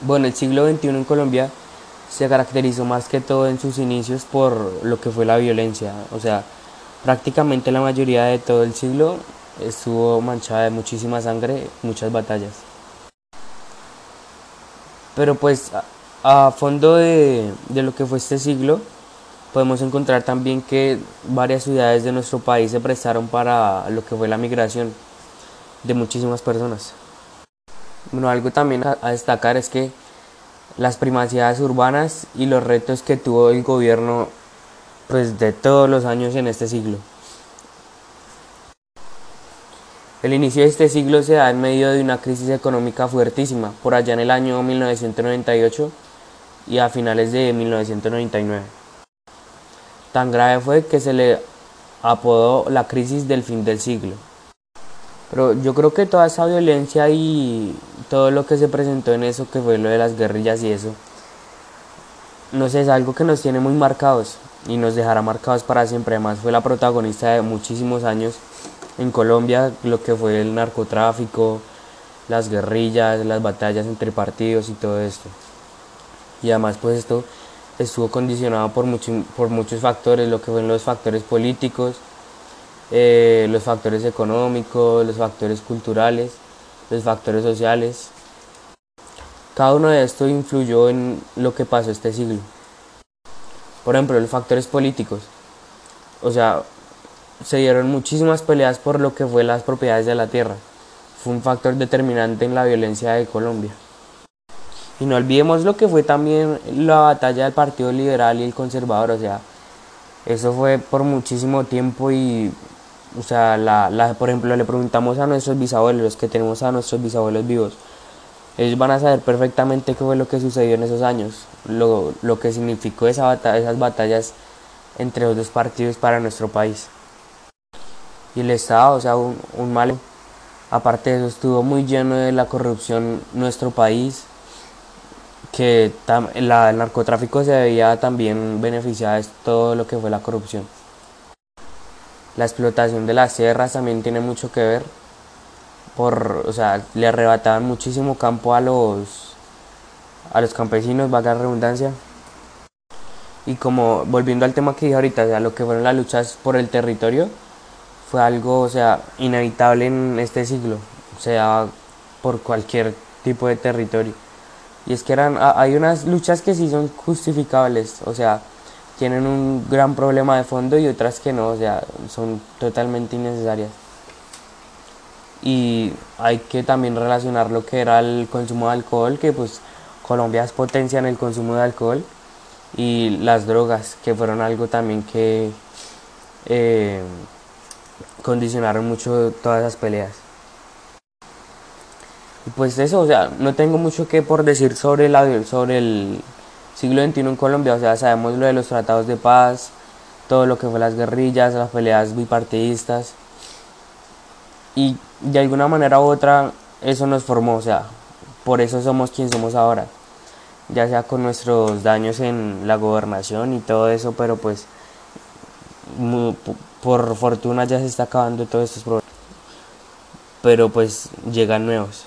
Bueno, el siglo XXI en Colombia se caracterizó más que todo en sus inicios por lo que fue la violencia. O sea, prácticamente la mayoría de todo el siglo estuvo manchada de muchísima sangre, muchas batallas. Pero pues a, fondo de, de lo que fue este siglo, podemos encontrar también que varias ciudades de nuestro país se prestaron para lo que fue la migración de muchísimas personas. Bueno, algo también a, destacar es que las primacidades urbanas y los retos que tuvo el gobierno pues de todos los años en este siglo. El inicio de este siglo se da en medio de una crisis económica fuertísima, por allá en el año 1998 y a finales de 1999. Tan grave fue que se le apodó la crisis del fin del siglo. Pero yo creo que toda esa violencia y todo lo que se presentó en eso, que fue lo de las guerrillas y eso, no sé, es algo que nos tiene muy marcados y nos dejará marcados para siempre. Además fue la protagonista de muchísimos años en Colombia, lo que fue el narcotráfico, las guerrillas, las batallas entre partidos y todo esto. Y además pues esto estuvo condicionado por, por muchos factores, lo que fueron los factores políticos, eh, los factores económicos, los factores culturales, los factores sociales. Cada uno de estos influyó en lo que pasó este siglo. Por ejemplo, los factores políticos. O sea, se dieron muchísimas peleas por lo que fue las propiedades de la tierra. Fue un factor determinante en la violencia de Colombia. Y no olvidemos lo que fue también la batalla del Partido Liberal y el Conservador, o sea, eso fue por muchísimo tiempo y, o sea, la, la, por ejemplo, le preguntamos a nuestros bisabuelos, los que tenemos a nuestros bisabuelos vivos, ellos van a saber perfectamente qué fue lo que sucedió en esos años, lo, lo que significó esa batalla, esas batallas entre los dos partidos para nuestro país. Y el Estado, o sea, un, un mal, aparte de eso, estuvo muy lleno de la corrupción nuestro país, que el narcotráfico se veía también beneficiar de todo lo que fue la corrupción. La explotación de las sierras también tiene mucho que ver, por, o sea, le arrebataban muchísimo campo a los, a los campesinos, vaga redundancia. Y como volviendo al tema que dije ahorita, o sea, lo que fueron las luchas por el territorio, fue algo, o sea, inevitable en este siglo, o sea, por cualquier tipo de territorio. Y es que eran, hay unas luchas que sí son justificables, o sea, tienen un gran problema de fondo y otras que no, o sea, son totalmente innecesarias. Y hay que también relacionar lo que era el consumo de alcohol, que pues Colombia es en el consumo de alcohol, y las drogas, que fueron algo también que eh, condicionaron mucho todas esas peleas pues eso, o sea, no tengo mucho que por decir sobre, la, sobre el siglo XXI en Colombia, o sea, sabemos lo de los tratados de paz, todo lo que fue las guerrillas, las peleas bipartidistas, y de alguna manera u otra eso nos formó, o sea, por eso somos quien somos ahora, ya sea con nuestros daños en la gobernación y todo eso, pero pues por fortuna ya se está acabando todos estos problemas, pero pues llegan nuevos.